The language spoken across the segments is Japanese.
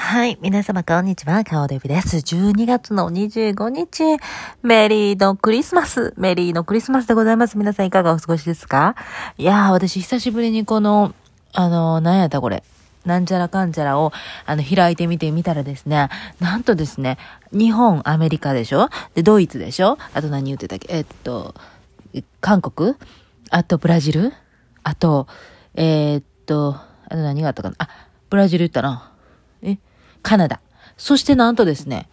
はい。皆様、こんにちは。カオデビです。12月の25日、メリーのクリスマス。メリーのクリスマスでございます。皆さん、いかがお過ごしですか？いやー、私、久しぶりにこの、あのー、何やったこれ。なんちゃらかんちゃらを、あの、開いてみてみたらですね、なんとですね、日本、アメリカでしょ？で、ドイツでしょ？あと何言ってたっけ？えっと、韓国？あと、ブラジル？あと、えー、っと、あと何があったかな？あ、ブラジル言ったな。カナダ。そしてなんとですね、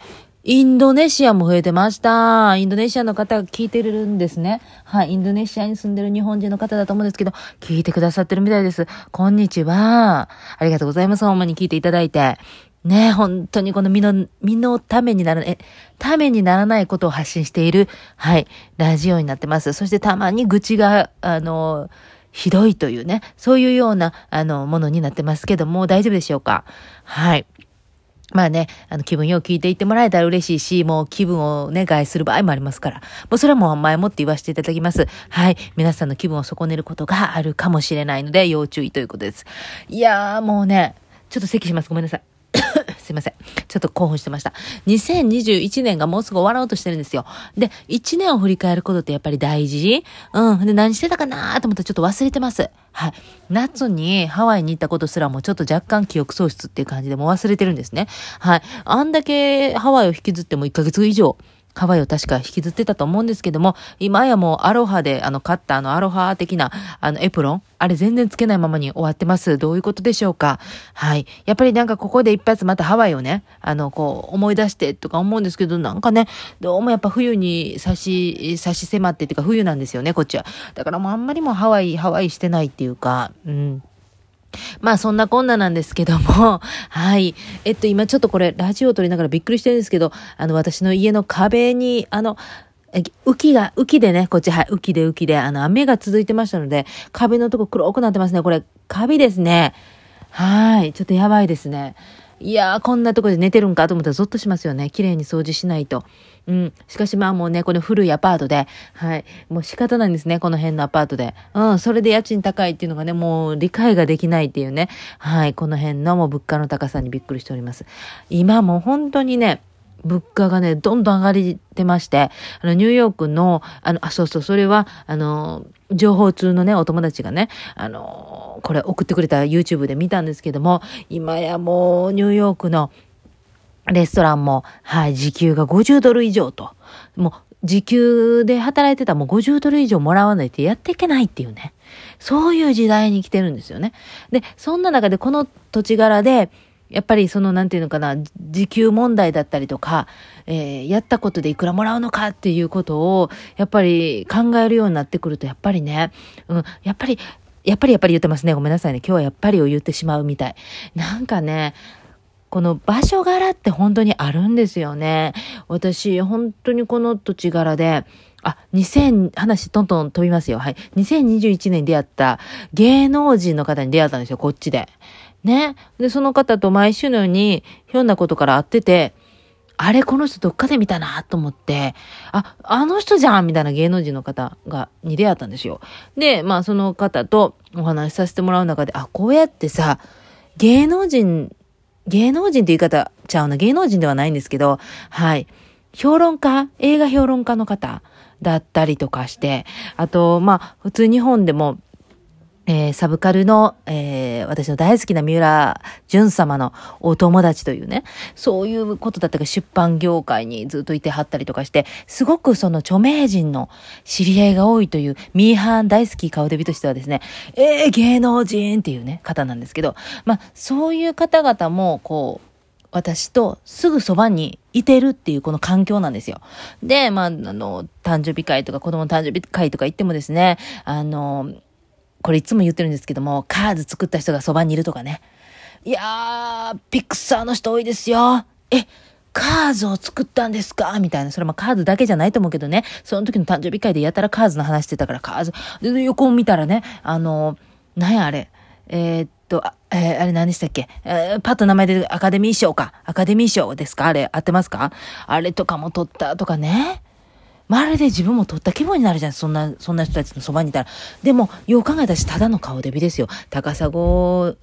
インドネシアも増えてました。インドネシアの方が聞いてるんですね。はい。インドネシアに住んでる日本人の方だと思うんですけど、聞いてくださってるみたいです。こんにちは。ありがとうございます。ほんまに聞いていただいて。ね本当にこの身の、身のためにならない、ためにならないことを発信している、はい、ラジオになってます。そしてたまに愚痴が、あの、ひどいというね、そういうような、あの、ものになってますけども、大丈夫でしょうか？はい。まあね、あの気分よく聞いていってもらえたら嬉しいし、もう気分をね、害する場合もありますから。もうそれはもう前もって言わせていただきます。はい。皆さんの気分を損ねることがあるかもしれないので、要注意ということです。いやーもうね、ちょっと咳します。ごめんなさい。すいません。ちょっと興奮してました。2021年がもうすぐ終わろうとしてるんですよ。で、1年を振り返ることってやっぱり大事？うん。で、何してたかなと思ったらちょっと忘れてます。はい。夏にハワイに行ったことすらもちょっと若干記憶喪失っていう感じでもう忘れてるんですね。はい。あんだけハワイを引きずっても1ヶ月以上ハワイを確か引きずってたと思うんですけども、今やもうアロハで、あの、買ったあのアロハ的な、あの、エプロン、あれ全然つけないままに終わってます。どういうことでしょうか？はい。やっぱりなんかここで一発またハワイをね、あの、こう、思い出してとか思うんですけど、なんかね、どうもやっぱ冬に差し、差し迫ってっていうか冬なんですよね、こっちは。だからもうあんまりもハワイ、ハワイしてないっていうか、うん。まあそんなこんななんですけども、はい。えっと今ちょっとこれラジオを撮りながらびっくりしてるんですけど、あの私の家の壁に、あの、浮きが、浮きでね、こっち、はい、浮きで浮きで、あの、雨が続いてましたので、壁のとこ黒くなってますね。これ、カビですね。はい。ちょっとやばいですね。いやー、こんなとこで寝てるんかと思ったらゾッとしますよね。綺麗に掃除しないと。うん。しかしまあもうね、この古いアパートで、はい。もう仕方ないんですね、この辺のアパートで。うん。それで家賃高いっていうのがね、もう理解ができないっていうね。はい。この辺のもう物価の高さにびっくりしております。今も本当にね、物価がね、どんどん上がりてまして、あの、ニューヨークの、あの、あ、そうそう、それは、あの、情報通のね、お友達がね、あの、これ送ってくれた YouTube で見たんですけども、今やもう、ニューヨークのレストランも、はい、時給が50ドル以上と。もう、時給で働いてたらもう50ドル以上もらわないとやっていけないっていうね。そういう時代に来てるんですよね。で、そんな中でこの土地柄で、やっぱりその、なんていうのかな、時給問題だったりとか、えー、やったことでいくらもらうのかっていうことを、やっぱり考えるようになってくると、やっぱりね、うん、やっぱり、やっぱりやっぱり言ってますね。ごめんなさいね。今日はやっぱりを言ってしまうみたい。なんかね、この場所柄って本当にあるんですよね。私、本当にこの土地柄で、あ、2000、話トントン飛びますよ。はい。2021年に出会った芸能人の方に出会ったんですよ、こっちで。ね。で、その方と毎週のように、ひょんなことから会ってて、あれ、この人どっかで見たなと思って、あ、あの人じゃんみたいな芸能人の方が、に出会ったんですよ。で、まあ、その方とお話しさせてもらう中で、あ、こうやってさ、芸能人、芸能人って言い方ちゃうな、芸能人ではないんですけど、はい。評論家映画評論家の方だったりとかして、あと、まあ、普通日本でも、えー、サブカルの、えー、私の大好きな三浦淳様のお友達というね、そういうことだったか出版業界にずっといてはったりとかして、すごくその著名人の知り合いが多いという、ミーハン大好き顔デビとしてはですね、えー、芸能人っていうね、方なんですけど、まあ、そういう方々も、こう、私とすぐそばにいてるっていうこの環境なんですよ。で、まあ、あの、誕生日会とか子供の誕生日会とか行ってもですね、あの、これいつも言ってるんですけども、カーズ作った人がそばにいるとかね。いやー、ピクサーの人多いですよ。え、カーズを作ったんですか？みたいな。それもカーズだけじゃないと思うけどね。その時の誕生日会でやたらカーズの話してたから、カーズ。で、横を見たらね、あの、なんやあれ。えー、っと、あ、えー、あれ何でしたっけ、えー、パッと名前でアカデミー賞か。アカデミー賞ですか？あれ、合ってますか？あれとかも取ったとかね。まるで自分も取った気分になるじゃん。そんな、そんな人たちのそばにいたら。でも、よう考えたし、ただの顔デビですよ。高砂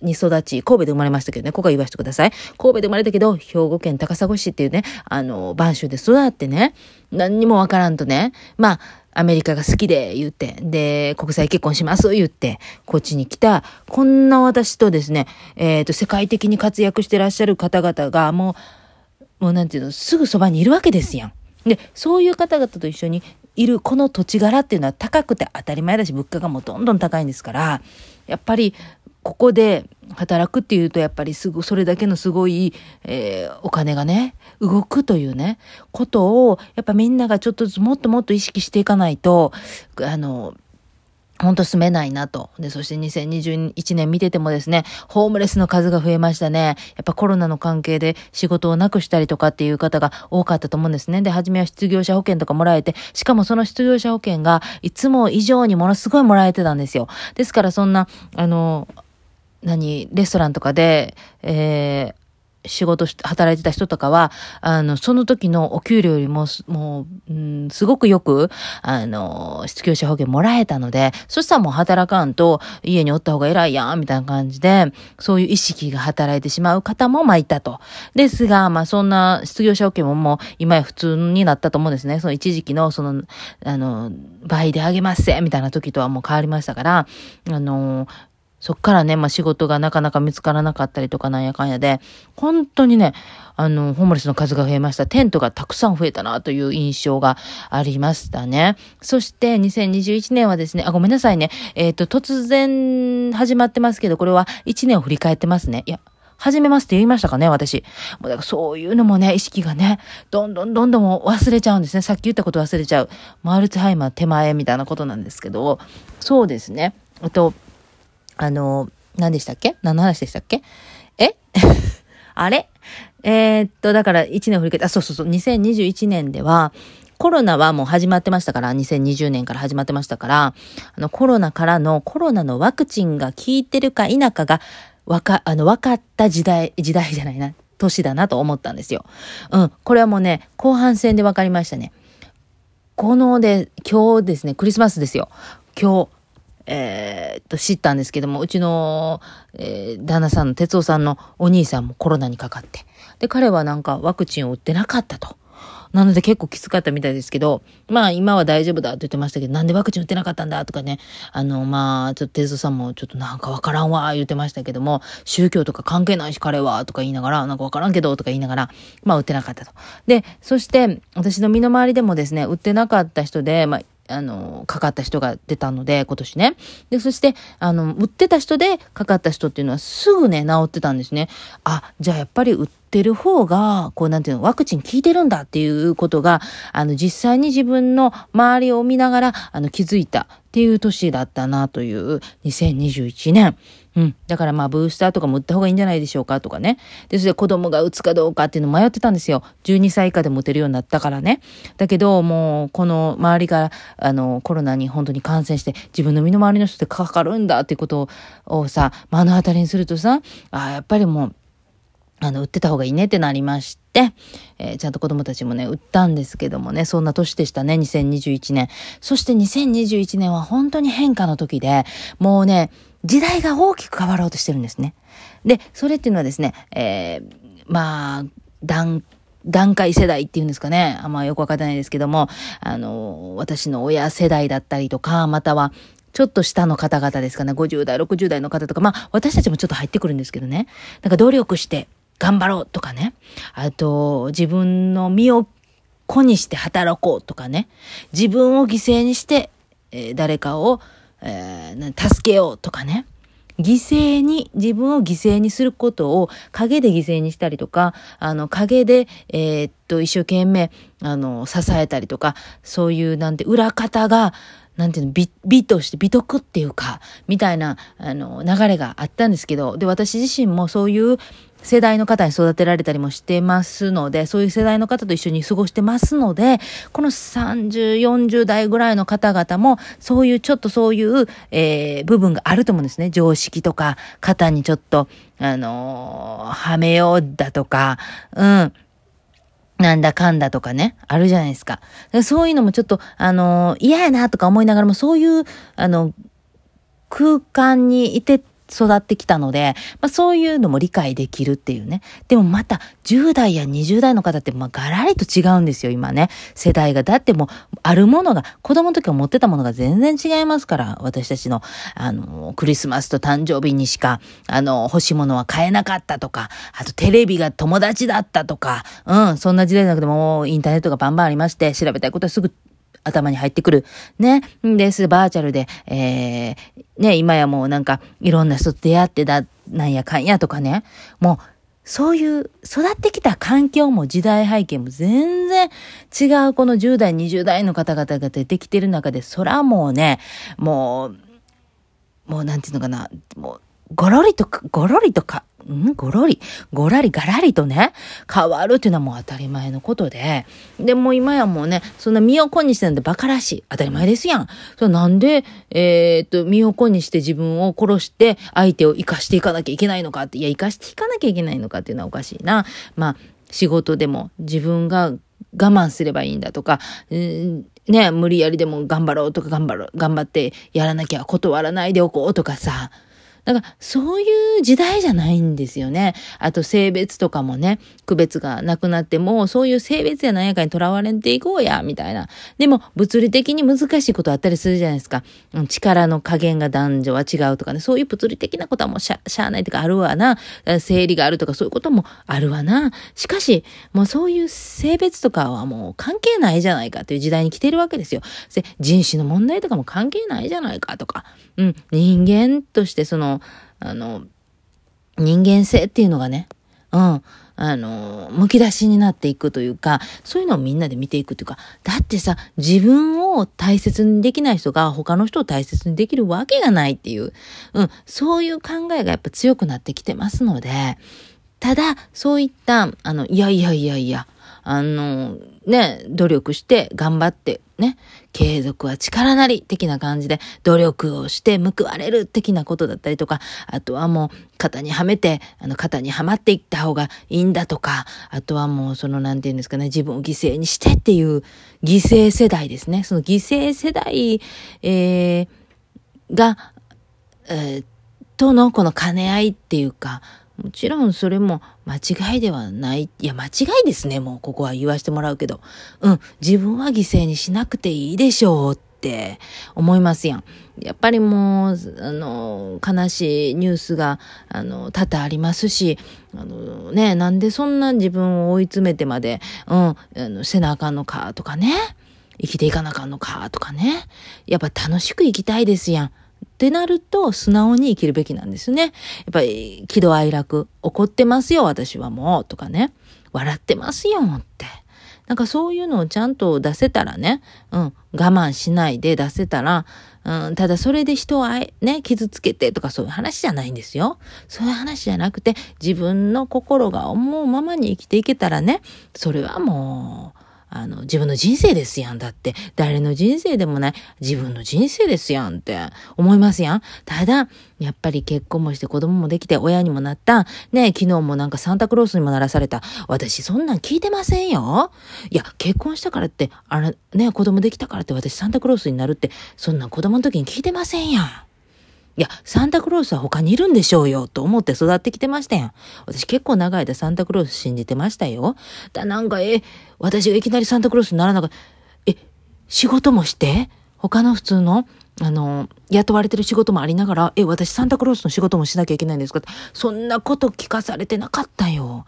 に育ち、神戸で生まれましたけどね、ここは言わせてください。神戸で生まれたけど、兵庫県高砂市っていうね、あの、播州で育ってね、何にもわからんとね、まあ、アメリカが好きで言って、で、国際結婚します言って、こっちに来た、こんな私とですね、えっ、ー、と、世界的に活躍してらっしゃる方々が、もう、もうなんていうの、すぐそばにいるわけですやん。で、そういう方々と一緒にいるこの土地柄っていうのは高くて当たり前だし、物価がもうどんどん高いんですから、やっぱりここで働くっていうとやっぱりすぐそれだけのすごい、えー、お金がね動くというねことをやっぱみんながちょっとずつもっともっと意識していかないとあの本当住めないなと。で、そして2021年見ててもですね、ホームレスの数が増えましたね。やっぱコロナの関係で仕事をなくしたりとかっていう方が多かったと思うんですね。で、初めは失業者保険とかもらえて、しかもその失業者保険がいつも以上にものすごいもらえてたんですよ。ですからそんな、あの、何、レストランとかで、えー、仕事し、働いてた人とかは、あの、その時のお給料よりも、もう、うん、すごくよく、あの、失業者保険もらえたので、そしたらもう働かんと家におった方が偉いやん、みたいな感じで、そういう意識が働いてしまう方も、まあ、いたと。ですが、まあ、そんな失業者保険ももう、今や普通になったと思うんですね。その一時期の、その、あの、倍であげますせ、みたいな時とはもう変わりましたから、あの、そっからね、まあ仕事がなかなか見つからなかったりとかなんやかんやで、本当にね、あの、ホームレスの数が増えました。テントがたくさん増えたなという印象がありましたね。そして2021年はですね、あ、ごめんなさいね。えっ、ー、と、突然始まってますけど、これは1年を振り返ってますね。いや、始めますって言いましたかね、私。もうだからそういうのもね、意識がね、どんどんどんどん忘れちゃうんですね。さっき言ったこと忘れちゃう。マルツハイマー手前みたいなことなんですけど、そうですね。あと、あの、何でしたっけ？何の話でしたっけ？え？あれ？えー、っと、だから1年振り返って、あ、そうそうそう、2021年では、コロナはもう始まってましたから、2020年から始まってましたから、あの、コロナからの、コロナのワクチンが効いてるか否かが、わか、あの、分かった時代、時代じゃないな、年だなと思ったんですよ。うん。これはもうね、後半戦で分かりましたね。こので、今日ですね、クリスマスですよ。今日、えー、と、知ったんですけども、うちの、えー、旦那さんの哲夫さんのお兄さんもコロナにかかって。で、彼はなんかワクチンを打ってなかったと。なので結構きつかったみたいですけど、まあ今は大丈夫だって言ってましたけど、なんでワクチン打ってなかったんだとかね、あの、まあ、ちょっと哲夫さんもちょっとなんかわからんわ言ってましたけども、宗教とか関係ないし彼はとか言いながら、なんかわからんけどとか言いながら、まあ打ってなかったと。で、そして私の身の回りでもですね、打ってなかった人で、まああの、かかった人が出たので、今年ね。で、そして、あの、売ってた人でかかった人っていうのはすぐね、治ってたんですね。あ、じゃあやっぱり売ってる方が、こう、なんていうの、ワクチン効いてるんだっていうことが、あの、実際に自分の周りを見ながら、あの、気づいたっていう年だったなという2021年。うん。だからまあ、ブースターとかも打った方がいいんじゃないでしょうかとかね。で、それで子供が打つかどうかっていうの迷ってたんですよ。12歳以下でも打てるようになったからね。だけど、もう、この周りが、あの、コロナに本当に感染して、自分の身の回りの人ってかかるんだっていうことをさ、目の当たりにするとさ、あやっぱりもう、あの、売ってた方がいいねってなりまして、えー、ちゃんと子供たちもね、売ったんですけどもね、そんな年でしたね、2021年。そして2021年は本当に変化の時で、もうね、時代が大きく変わろうとしてるんですね。で、それっていうのはですね、えー、まあ、段、段階世代っていうんですかね。あんまよくわからないですけども、あの、私の親世代だったりとか、または、ちょっと下の方々ですかね、50代、60代の方とか、まあ、私たちもちょっと入ってくるんですけどね。なんか努力して頑張ろうとかね。あと、自分の身を子にして働こうとかね。自分を犠牲にして、えー、誰かを、えー、助けようとかね。犠牲に、自分を犠牲にすることを影で犠牲にしたりとか、あの、影で、えー、っと、一生懸命、あの、支えたりとか、そういう、なんて、裏方が、なんていうの、美、美として美徳っていうか、みたいな、あの、流れがあったんですけど、で、私自身もそういう世代の方に育てられたりもしてますので、そういう世代の方と一緒に過ごしてますので、この30、40代ぐらいの方々も、そういうちょっとそういう、えー、部分があると思うんですね。常識とか、肩にちょっと、あのー、はめようだとか、うん。なんだかんだとかね、あるじゃないですか。そういうのもちょっと、あの、嫌やなとか思いながらも、そういう、あの、空間にいて育ってきたので、まあ、そういうのも理解できるっていうね。でもまた10代や20代の方ってまあガラリと違うんですよ、今ね。世代が。だってもう、あるものが、子供の時は持ってたものが全然違いますから、私たちの、あの、クリスマスと誕生日にしか、あの、欲しいものは買えなかったとか、あとテレビが友達だったとか、うん、そんな時代じゃなくても、インターネットがバンバンありまして、調べたいことはすぐ頭に入ってくる。ね。です、バーチャルで、えー、ね、今やもうなんか、いろんな人と出会ってだ、なんやかんやとかね。もう、そういう育ってきた環境も時代背景も全然違うこの10代、20代の方々が出てきてる中で、そらもうね、もう、もうなんていうのかな、もう、ごろりとか、ごろりとか、んごろり、ごらり、がらりとね、変わるっていうのはもう当たり前のことで、で、も今やもうね、そんな身を粉にしてなんてバカらしい。当たり前ですやん。そなんで、えー、っと、身を粉にして自分を殺して相手を生かしていかなきゃいけないのかって、いや、生かしていかなきゃいけないのかっていうのはおかしいな。まあ、仕事でも自分が我慢すればいいんだとか、うんね、無理やりでも頑張ろうとか頑張ろう、頑張ってやらなきゃ断らないでおこうとかさ、だから、そういう時代じゃないんですよね。あと、性別とかもね、区別がなくなっても、そういう性別や何やかにとらわれていこうや、みたいな。でも、物理的に難しいことあったりするじゃないですか。力の加減が男女は違うとかね、そういう物理的なことはもうしゃ、しゃあないとかあるわな。生理があるとかそういうこともあるわな。しかし、もうそういう性別とかはもう関係ないじゃないかという時代に来てるわけですよ。人種の問題とかも関係ないじゃないかとか。うん、人間としてその、あの、人間性っていうのがね、うん、あの、むき出しになっていくというか、そういうのをみんなで見ていくというか、だってさ、自分を大切にできない人が他の人を大切にできるわけがないっていう、うん、そういう考えがやっぱ強くなってきてますので、ただ、そういった、あの、いやいやいやいや、あの、ね、努力して頑張ってね、継続は力なり的な感じで努力をして報われる的なことだったりとか、あとはもう型にはめて、あの型にはまっていった方がいいんだとか、あとはもうそのなんて言うんですかね、自分を犠牲にしてっていう犠牲世代ですね。その犠牲世代、えー、が、えー、とのこの兼ね合いっていうか、もちろんそれも間違いではない。いや、間違いですね。もうここは言わせてもらうけど。うん。自分は犠牲にしなくていいでしょうって思いますやん。やっぱりもう、あの、悲しいニュースが、あの、多々ありますし、あの、ね、なんでそんな自分を追い詰めてまで、うん、あの、せなあかんのかとかね。生きていかなあかんのかとかね。やっぱ楽しく生きたいですやん。ってなると、素直に生きるべきなんですね。やっぱり、喜怒哀楽、怒ってますよ、私はもう、とかね。笑ってますよ、って。なんかそういうのをちゃんと出せたらね、うん、我慢しないで出せたら、うん、ただそれで人をえ、ね、傷つけてとかそういう話じゃないんですよ。そういう話じゃなくて、自分の心が思うままに生きていけたらね、それはもう、あの、自分の人生ですやん。だって、誰の人生でもない、自分の人生ですやんって思いますやん。ただ、やっぱり結婚もして子供もできて親にもなった。ね昨日もなんかサンタクロースにもならされた。私そんなん聞いてませんよ。いや、結婚したからって、あれ、ね子供できたからって私サンタクロースになるって、そんなん子供の時に聞いてませんやん。いや、サンタクロースは他にいるんでしょうよ、と思って育ってきてましたやん。私結構長い間サンタクロース信じてましたよ。だ、なんか、え、私がいきなりサンタクロースにならなかった。え、仕事もして？他の普通の、あの、雇われてる仕事もありながら、え、私サンタクロースの仕事もしなきゃいけないんですか？そんなこと聞かされてなかったよ。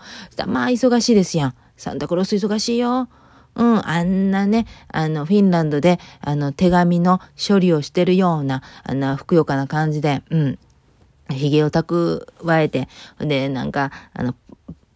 まあ、忙しいですやん。サンタクロース忙しいよ。うん、あんなね、あの、フィンランドで、あの、手紙の処理をしてるような、あの、ふくよかな感じで、うん、髭を蓄えて、で、なんか、あの、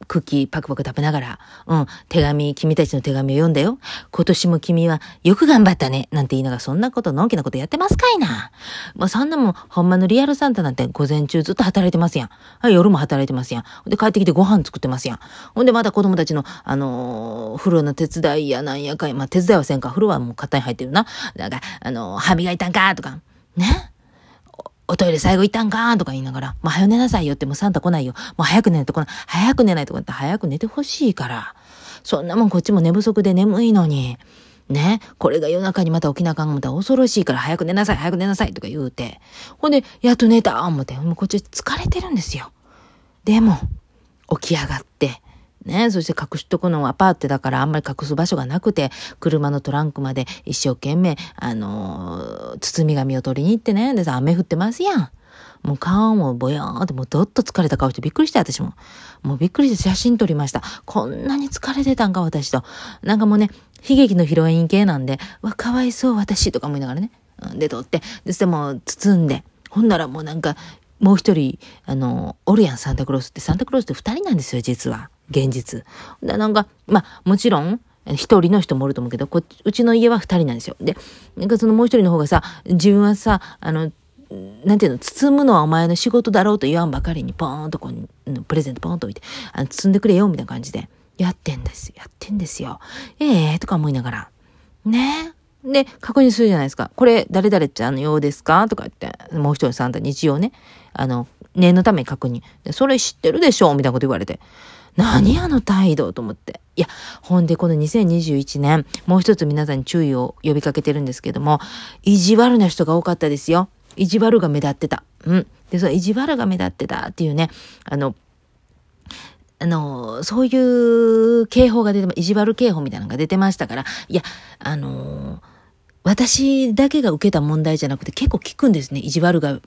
クッキーパクパク食べながら、うん、手紙、君たちの手紙を読んだよ。今年も君はよく頑張ったね。なんて言いながら、そんなこと、のんきなことやってますかいな?もうそんなもん、ほんまのリアルサンタなんて午前中ずっと働いてますやん。はい、夜も働いてますやん。で、帰ってきてご飯作ってますやん。ほんで、また子供たちの、あのー、風呂の手伝いやなんやかい。まあ、手伝いはせんか?風呂はもう型に入ってるな。だか、あのー、歯磨いたんかとか。ね。おトイレ最後行ったんかーとか言いながら、もう早寝なさいよってもうサンタ来ないよ。もう早く寝ないと来ない。早く寝ないとかって早く寝てほしいから。そんなもんこっちも寝不足で眠いのに。ね。これが夜中にまた起きなあかん思ったら恐ろしいから早く寝なさい、早く寝なさいとか言うて。ほんで、やっと寝た思って、もうこっち疲れてるんですよ。でも、起き上がって、ね、そして隠しとくのはアパートだからあんまり隠す場所がなくて、車のトランクまで一生懸命、あのー、包み紙を取りに行ってね、でさ、雨降ってますやん。もう顔もぼやーんってもうどっと疲れた顔してびっくりした私も。もうびっくりして写真撮りました。こんなに疲れてたんか私と。なんかもうね、悲劇のヒロイン系なんで、わ、かわいそう私とか思いながらね。で、撮って、で、してもう包んで、ほんならもうなんか、もう一人、あの、おるやん、サンタクロースって。サンタクロースって二人なんですよ、実は。現実。なんか、まあ、もちろん、一人の人もおると思うけど、こうちの家は二人なんですよ。で、なんかそのもう一人の方がさ、自分はさ、あの、なんていうの、包むのはお前の仕事だろうと言わんばかりに、ポーンとこう、プレゼントポーンと置いて、あの包んでくれよ、みたいな感じで、やってんです。やってんですよ。ええー、とか思いながら。ねえで、確認するじゃないですか。これ、誰々ちゃんのようですか？とか言って、もう一人サンタ日曜ね、あの、念のために確認。それ知ってるでしょ？みたいなこと言われて。何あの態度と思って。いや、ほんでこの2021年、もう一つ皆さんに注意を呼びかけてるんですけども、意地悪な人が多かったですよ。意地悪が目立ってた。うん。で、その意地悪が目立ってたっていうね、あの、あの、そういう警報が出て、意地悪警報みたいなのが出てましたから、いや、あの、私だけが受けた問題じゃなくて結構聞くんですね。意地悪が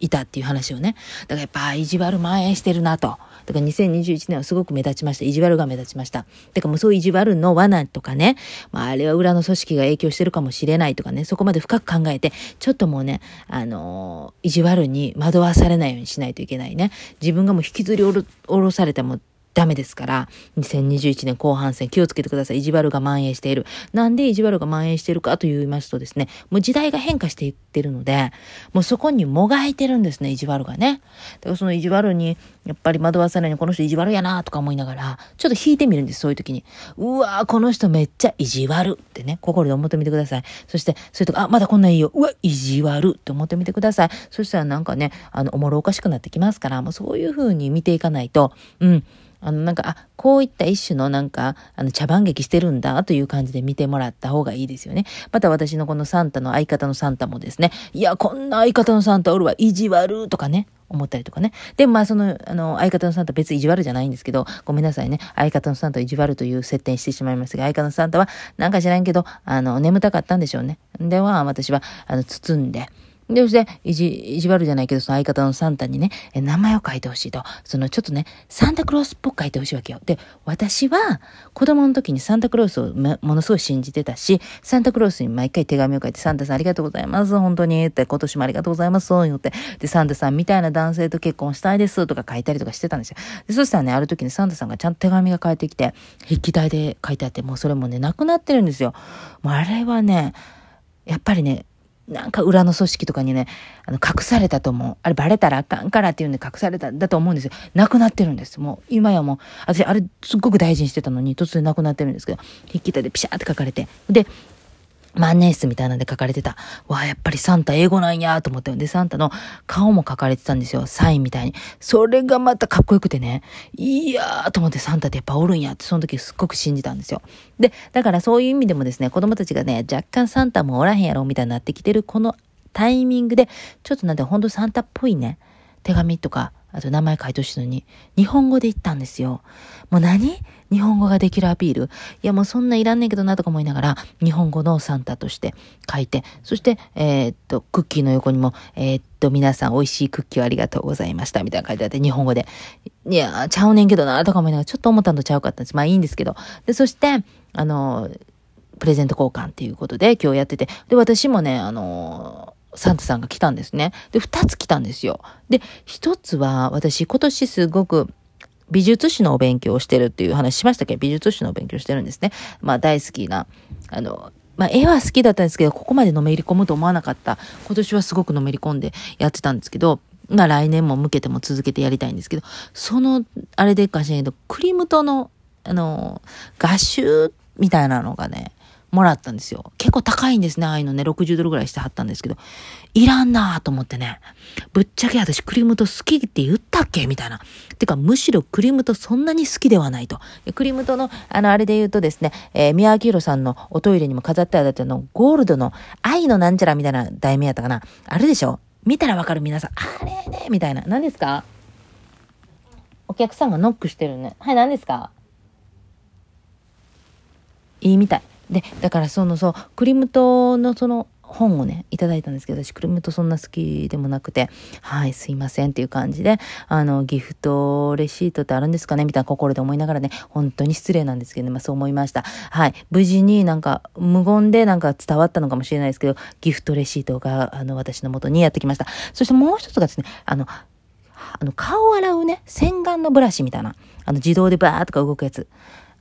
いたっていう話をね。だからやっぱ意地悪蔓延してるなと。だから2021年はすごく目立ちました。意地悪が目立ちました。てかもうそういう意地悪の罠とかね、まああれは裏の組織が影響してるかもしれないとかね、そこまで深く考えて、ちょっともうね、あのー、意地悪に惑わされないようにしないといけないね。自分がもう引きずり下ろされたもダメですから、2021年後半戦気をつけてください。意地悪が蔓延している。なんで意地悪が蔓延しているかと言いますとですね、もう時代が変化していってるので、もうそこにもがいてるんですね、意地悪がね。だからその意地悪に、やっぱり惑わさないようにこの人意地悪やなとか思いながら、ちょっと引いてみるんです、そういう時に。うわーこの人めっちゃ意地悪ってね、心で思ってみてください。そして、そういうとこ、あ、まだこんないいよ。うわ、意地悪って思ってみてください。そしたらなんかね、あの、おもろおかしくなってきますから、もうそういう風に見ていかないと、うん。あの、なんか、あ、こういった一種のなんか、あの、茶番劇してるんだという感じで見てもらった方がいいですよね。また私のこのサンタの相方のサンタもですね、いや、こんな相方のサンタおるわ、意地悪とかね、思ったりとかね。で、まあ、その、あの、相方のサンタ別に意地悪じゃないんですけど、ごめんなさいね。相方のサンタ意地悪という設定にしてしまいましたが、相方のサンタは、なんか知らんけど、あの、眠たかったんでしょうね。では、私は、あの、包んで、で、そして、意地、意地悪じゃないけど、その相方のサンタにね、名前を書いてほしいと。その、ちょっとね、サンタクロースっぽく書いてほしいわけよ。で、私は、子供の時にサンタクロースをものすごい信じてたし、サンタクロースに毎回手紙を書いて、サンタさんありがとうございます。本当に。って、今年もありがとうございます。言って。で、サンタさんみたいな男性と結婚したいです。とか書いたりとかしてたんですよ。で、そしたらね、ある時にサンタさんがちゃんと手紙が返ってきて、筆記体で書いてあって、もうそれもね、なくなってるんですよ。もうあれはね、やっぱりね、なんか裏の組織とかにね、あの、隠されたと思う。あれバレたらあかんからっていうんで隠されたんだと思うんですよ。なくなってるんです。もう、今やもう、私、あれすっごく大事にしてたのに、突然なくなってるんですけど、筆記体でピシャーって書かれて。で、万年筆みたいなんで書かれてた。わあ、やっぱりサンタ英語なんやと思って。で、サンタの顔も書かれてたんですよ。サインみたいに。それがまたかっこよくてね。いやーと思ってサンタってやっぱおるんやって、その時すっごく信じたんですよ。で、だからそういう意味でもですね、子供たちがね、若干サンタもおらへんやろみたいになってきてるこのタイミングで、ちょっとなんてほんとサンタっぽいね、手紙とか、あと名前書いてほしいのに、日本語で言ったんですよ。もう何？日本語ができるアピール。いやもうそんないらんねんけどなとか思いながら、日本語のサンタとして書いて、そして、えー、っと、クッキーの横にも、えー、っと、皆さん美味しいクッキーをありがとうございました、みたいな書いてあって、日本語で。いや、ちゃうねんけどなとか思いながら、ちょっと思ったのとちゃうかったんです。まあいいんですけど。で、そして、あの、プレゼント交換っていうことで今日やってて、で、私もね、あの、サンタさんが来たんですね。で、二つ来たんですよ。で、一つは、私今年すごく美術史のお勉強をしてるっていう話しましたっけ美術史のお勉強してるんですね。まあ大好きな、あの、まあ絵は好きだったんですけど、ここまでのめり込むと思わなかった。今年はすごくのめり込んでやってたんですけど、まあ来年も向けても続けてやりたいんですけど、その、あれでかしらけど、クリムトの、あの、画集みたいなのがね、もらったんですよ。結構高いんですね、ああいうのね、60ドルぐらいしてはったんですけど、いらんなぁと思ってね、ぶっちゃけ私クリームト好きって言ったっけ？みたいな。てか、むしろクリームトそんなに好きではないと。クリムトの、あの、あれで言うとですね、えー、宮脇宏さんのおトイレにも飾ってあるの、ゴールドの愛のなんちゃらみたいな題名やったかな。あるでしょ？見たらわかる皆さん。あれねみたいな。何ですか？お客さんがノックしてるね。はい、何ですか？いいみたい。で、だからその、そう、クリムトのその本をね、いただいたんですけど、私クリムトそんな好きでもなくて、はい、すいませんっていう感じで、あの、ギフトレシートってあるんですかねみたいな心で思いながらね、本当に失礼なんですけどね、まあそう思いました。はい、無事になんか無言でなんか伝わったのかもしれないですけど、ギフトレシートが、あの、私の元にやってきました。そしてもう一つがですね、あの、あの、顔洗うね、洗顔のブラシみたいな、あの、自動でバーッとか動くやつ。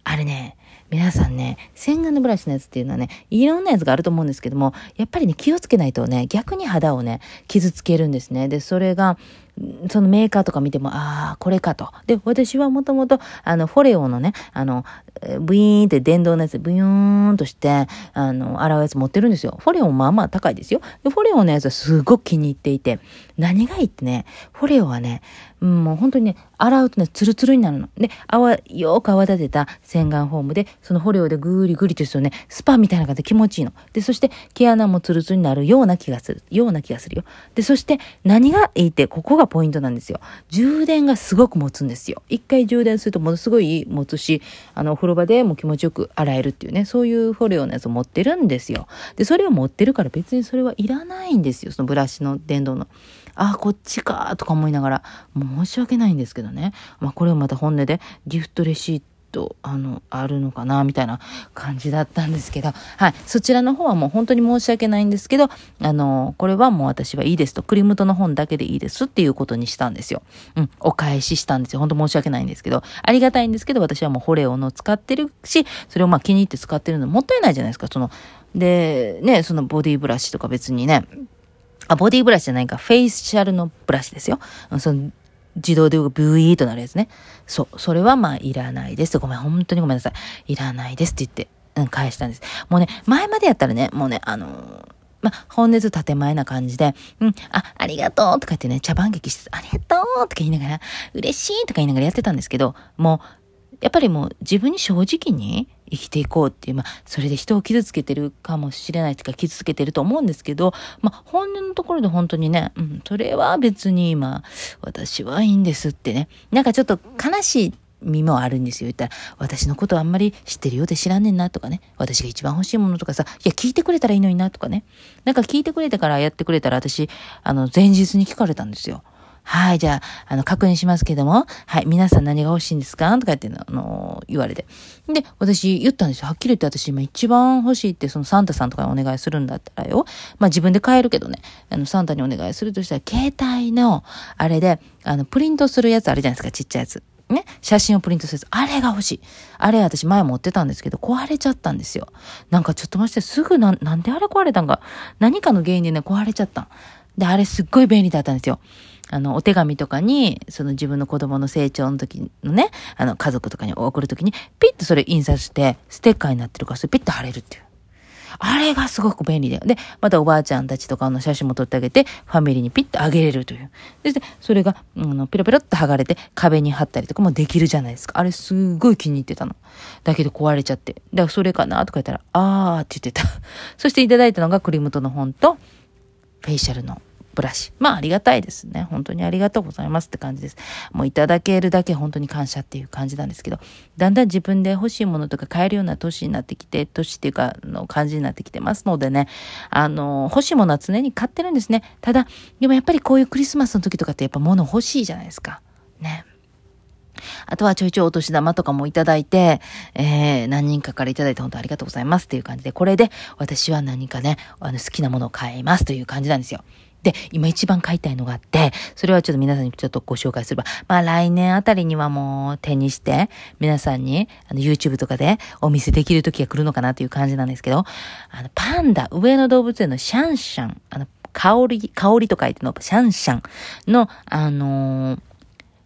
あれね、皆さんね、洗顔のブラシのやつっていうのはね、いろんなやつがあると思うんですけども、やっぱりね、気をつけないとね、逆に肌をね、傷つけるんですね。で、それが、そのメーカーとか見ても、ああ、これかと。で、私はもともと、あの、フォレオのね、あの、ブイーンって電動のやつ、ブヨーンとして、あの、洗うやつ持ってるんですよ。フォレオもまあまあ高いですよ。で、フォレオのやつはすごく気に入っていて、何がいいってね、フォレオはね、もう本当にね、洗うとね、ツルツルになるの。で、泡、よく泡立てた洗顔フォームで、そのフォレオでぐーりぐりとするとね、スパみたいな感じで気持ちいいの。で、そして毛穴もツルツルになるような気がする。ような気がするよ。で、そして何がいいって、ここがポイントなんですよ。充電がすごく持つんですよ。一回充電するとものすごい持つし、あの、お風呂場でも気持ちよく洗えるっていうね、そういうフォレオのやつを持ってるんですよ。で、それを持ってるから別にそれはいらないんですよ。そのブラシの電動の。ああ、こっちかとか思いながら、申し訳ないんですけどね。まあ、これをまた本音でギフトレシート、とあの、あるのかな、みたいな感じだったんですけど、はい。そちらの方はもう本当に申し訳ないんですけど、あの、これはもう私はいいですと、クリムトの本だけでいいですっていうことにしたんですよ。うん、お返ししたんですよ。本当申し訳ないんですけど、ありがたいんですけど、私はもうホレオの使ってるし、それをまあ気に入って使ってるのもったいないじゃないですか、その、で、ね、そのボディブラシとか別にね、あ、ボディブラシじゃないか、フェイシャルのブラシですよ。その自動でブイーとなるやつね。そう。それはまあいらないです。ごめん、本当にごめんなさい。いらないですって言って、うん、返したんです。もうね、前までやったらね、もうね、あのー、まあ、本熱建前な感じで、うん、あ、ありがとうとか言ってね、茶番劇して、ありがとうとか言いながら、嬉しいとか言いながらやってたんですけど、もう、やっぱりもう自分に正直に生きていこうっていう、まあ、それで人を傷つけてるかもしれないとか、傷つけてると思うんですけど、まあ、本音のところで本当にね、うん、それは別に今、私はいいんですってね。なんかちょっと悲しい身もあるんですよ。言ったら、私のことあんまり知ってるようで知らんねんなとかね。私が一番欲しいものとかさ、いや、聞いてくれたらいいのになとかね。なんか聞いてくれてからやってくれたら私、あの、前日に聞かれたんですよ。はい、じゃあ、あの、確認しますけども、はい、皆さん何が欲しいんですか？とか言って、あの、言われて。で、私言ったんですよ。はっきり言って私今一番欲しいってそのサンタさんとかにお願いするんだったらよ。まあ自分で買えるけどね。あの、サンタにお願いするとしたら、携帯の、あれで、あの、プリントするやつあるじゃないですか、ちっちゃいやつ。ね、写真をプリントするやつ。あれが欲しい。あれ私前持ってたんですけど、壊れちゃったんですよ。なんかちょっと待って、すぐな、なんであれ壊れたんか。何かの原因でね、壊れちゃった。で、あれすっごい便利だったんですよ。あの、お手紙とかに、その自分の子供の成長の時のね、あの、家族とかに送る時に、ピッとそれ印刷して、ステッカーになってるから、それピッと貼れるっていう。あれがすごく便利だよ。で、またおばあちゃんたちとかの写真も撮ってあげて、ファミリーにピッとあげれるという。で、それが、あの、ペロペロっと剥がれて、壁に貼ったりとかもできるじゃないですか。あれすごい気に入ってたの。だけど壊れちゃって。だからそれかなとか言ったら、あーって言ってた。そしていただいたのがクリムトの本と、フェイシャルのブラシ。まあありがたいですね。本当にありがとうございますって感じです。もういただけるだけ本当に感謝っていう感じなんですけど、だんだん自分で欲しいものとか買えるような年になってきて、年っていうか、の感じになってきてますのでね、あの、欲しいものは常に買ってるんですね。ただ、でもやっぱりこういうクリスマスの時とかってやっぱ物欲しいじゃないですか。ね。あとはちょいちょいお年玉とかもいただいて、えー、何人かからいただいて本当ありがとうございますっていう感じで、これで私は何かね、あの好きなものを買いますという感じなんですよ。で、今一番買いたいのがあって、それはちょっと皆さんにちょっとご紹介すれば、まあ来年あたりにはもう手にして、皆さんにあの YouTube とかでお見せできる時が来るのかなという感じなんですけど、あのパンダ、上野動物園のシャンシャン、あの、香り、香りと書いてのシャンシャンの、あのー、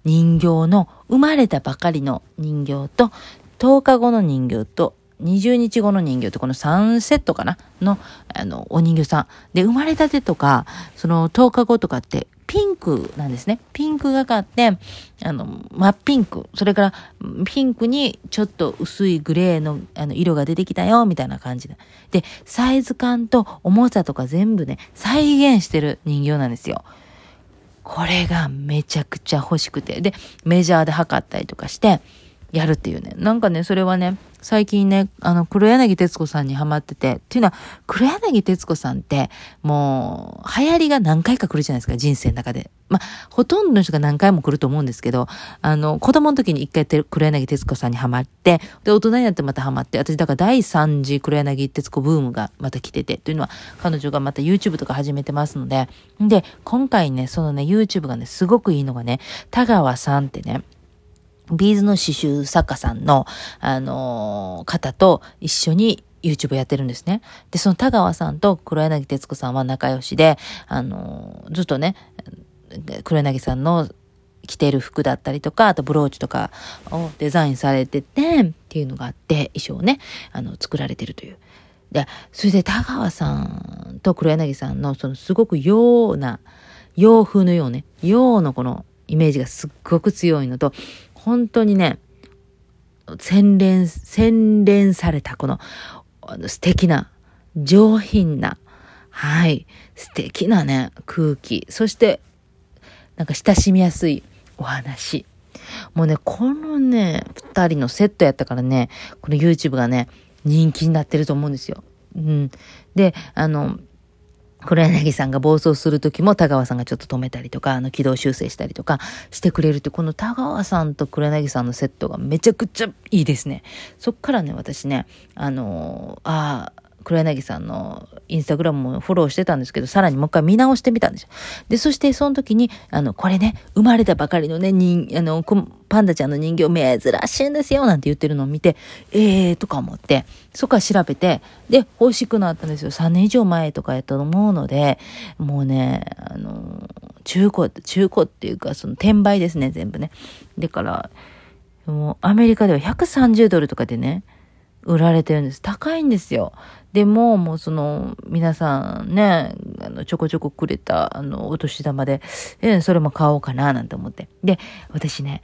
人形の、生まれたばかりの人形と、10日後の人形と、20日後の人形ってこの3セットかなの、あの、お人形さん。で、生まれたてとか、その10日後とかってピンクなんですね。ピンクがかって、あの、真っピンク。それから、ピンクにちょっと薄いグレーのあの色が出てきたよ、みたいな感じで。で、サイズ感と重さとか全部ね、再現してる人形なんですよ。これがめちゃくちゃ欲しくて。で、メジャーで測ったりとかして、やるっていうね。なんかね、それはね、最近ね、あの、黒柳徹子さんにハマってて、っていうのは、黒柳徹子さんって、もう、流行りが何回か来るじゃないですか、人生の中で。まあ、ほとんどの人が何回も来ると思うんですけど、あの、子供の時に一回黒柳徹子さんにハマって、で、大人になってまたハマって、私、だから第3次黒柳徹子ブームがまた来てて、というのは、彼女がまた YouTube とか始めてますので、で、今回ね、そのね、YouTube がね、すごくいいのがね、田川さんってね、ビーズの刺繍作家さんの、あのー、方と一緒に YouTube やってるんですね。で、その田川さんと黒柳徹子さんは仲良しで、あのー、ずっとね、黒柳さんの着てる服だったりとか、あとブローチとかをデザインされてて、っていうのがあって、衣装をね、あの、作られてるという。で、それで田川さんと黒柳さんの、そのすごく洋な、洋風のようね、洋のこのイメージがすっごく強いのと、本当にね、洗練、洗練されたこの素敵な、上品な、はい、素敵なね、空気。そして、なんか親しみやすいお話。もうね、このね、二人のセットやったからね、この YouTube がね、人気になってると思うんですよ。うん。で、あの、黒柳さんが暴走する時も田川さんがちょっと止めたりとか、あの軌道修正したりとかしてくれるって、この田川さんと黒柳さんのセットがめちゃくちゃいいですね。そっからね、私ね、あのー、ああ、黒柳さんのインスタグラムもフォローしてたんですけど、さらにもう一回見直してみたんですよ。で、そしてその時に、あの、これね、生まれたばかりのね、人、あの、パンダちゃんの人形珍しいんですよ、なんて言ってるのを見て、ええー、とか思って、そこから調べて、で、欲しくなったんですよ。3年以上前とかやったと思うので、もうね、あの、中古、中古っていうか、その転売ですね、全部ね。だから、もうアメリカでは130ドルとかでね、売られてるんです。高いんですよ。でも、もうその、皆さんね、あの、ちょこちょこくれた、あの、お年玉で、えそれも買おうかな、なんて思って。で、私ね、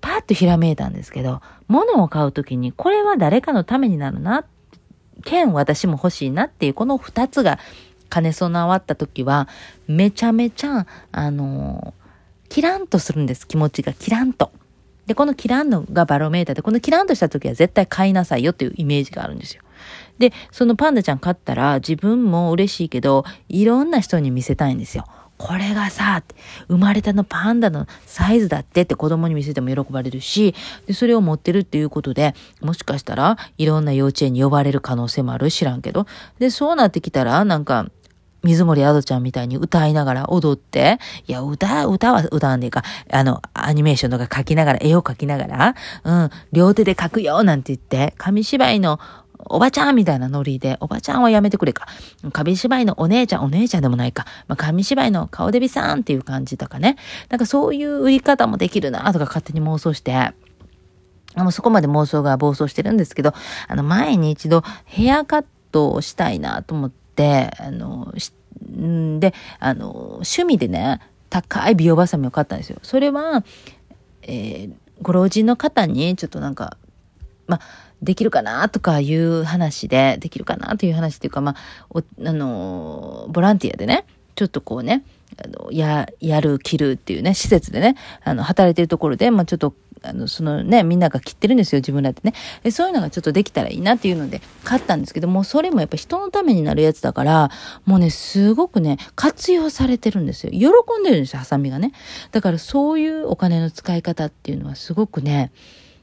パッとひらめいたんですけど、物を買うときに、これは誰かのためになるな、兼私も欲しいなっていう、この二つが兼ね備わったときは、めちゃめちゃ、あの、キランとするんです、気持ちが。キランと。で、このキランのがバロメーターで、このキランとした時は絶対買いなさいよっていうイメージがあるんですよ。で、そのパンダちゃん買ったら自分も嬉しいけど、いろんな人に見せたいんですよ。これがさ、生まれたのパンダのサイズだってって子供に見せても喜ばれるし、で、それを持ってるっていうことで、もしかしたらいろんな幼稚園に呼ばれる可能性もある知らんけど。で、そうなってきたら、なんか、水森アドちゃんみたいに歌いながら踊って、いや、歌、歌は歌わんでいいか、あの、アニメーションとか描きながら、絵を描きながら、うん、両手で描くよなんて言って、紙芝居のおばちゃんみたいなノリで、おばちゃんはやめてくれか。紙芝居のお姉ちゃん、お姉ちゃんでもないか。まあ、紙芝居の顔デビさんっていう感じとかね。なんかそういう売り方もできるなとか勝手に妄想して、もうそこまで妄想が暴走してるんですけど、あの前に一度ヘアカットをしたいなと思って、あの、んで、あの、趣味でね、高い美容バサミを買ったんですよ。それは、えー、ご老人の方にちょっとなんか、まあ、できるかなとかいう話で、できるかなという話っていうか、まあ、おあの、ボランティアでね、ちょっとこうね、あの、や、やる、切るっていうね、施設でね、あの、働いてるところで、まあ、ちょっと、あの、そのね、みんなが切ってるんですよ、自分らでね。でそういうのがちょっとできたらいいなっていうので、買ったんですけども、それもやっぱ人のためになるやつだから、もうね、すごくね、活用されてるんですよ。喜んでるんですよ、ハサミがね。だからそういうお金の使い方っていうのはすごくね、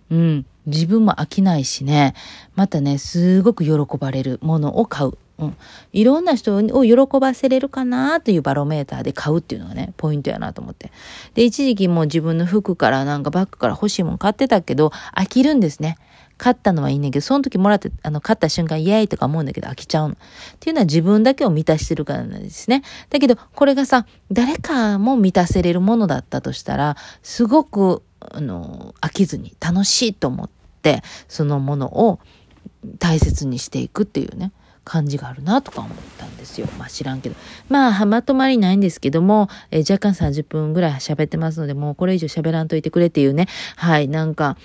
うん、自分も飽きないしね、またね、すごく喜ばれるものを買う。うん。いろんな人を喜ばせれるかなというバロメーターで買うっていうのがね、ポイントやなと思って。で、一時期もう自分の服からなんかバッグから欲しいもん買ってたけど、飽きるんですね。買ったのはいいねんけど、その時もらって、あの、買った瞬間、イエーイとか思うんだけど飽きちゃうの。っていうのは自分だけを満たしてるからなんですね。だけど、これがさ、誰かも満たせれるものだったとしたら、すごく、あの、飽きずに楽しいと思って、そのものを、大切にしていくっていうね、感じがあるなとか思ったんですよ。まあ知らんけど。まあ、まとまりないんですけども、えー、若干30分ぐらい喋ってますので、もうこれ以上喋らんといてくれっていうね、はい、なんか、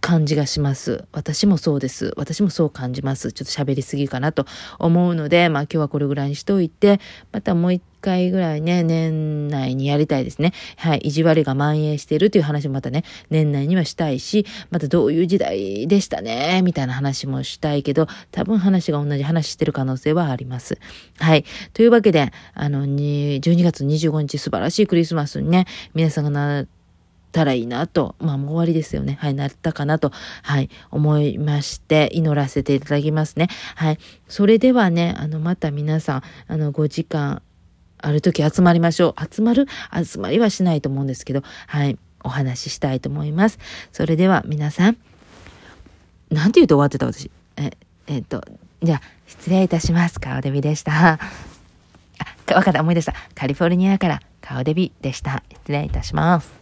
感じがします。私もそうです。私もそう感じます。ちょっと喋りすぎかなと思うので、まあ今日はこれぐらいにしといて、またもう一回ぐらいね、年内にやりたいですね。はい。意地悪が蔓延しているという話もまたね、年内にはしたいし、またどういう時代でしたね、みたいな話もしたいけど、多分話が同じ話してる可能性はあります。はい。というわけで、あの、12月25日素晴らしいクリスマスにね、皆さんがな、たらいいなと、まあもう終わりですよね。はい、なったかなと、はい、思いまして、祈らせていただきますね。はい。それではね、あの、また皆さん、あの、5時間ある時集まりましょう。集まる？集まりはしないと思うんですけど、はい、お話ししたいと思います。それでは皆さん、なんて言うと終わってた私？え、えっと、じゃあ、失礼いたします。顔デビでした。あ、わかった、思い出した。カリフォルニアから顔デビでした。失礼いたします。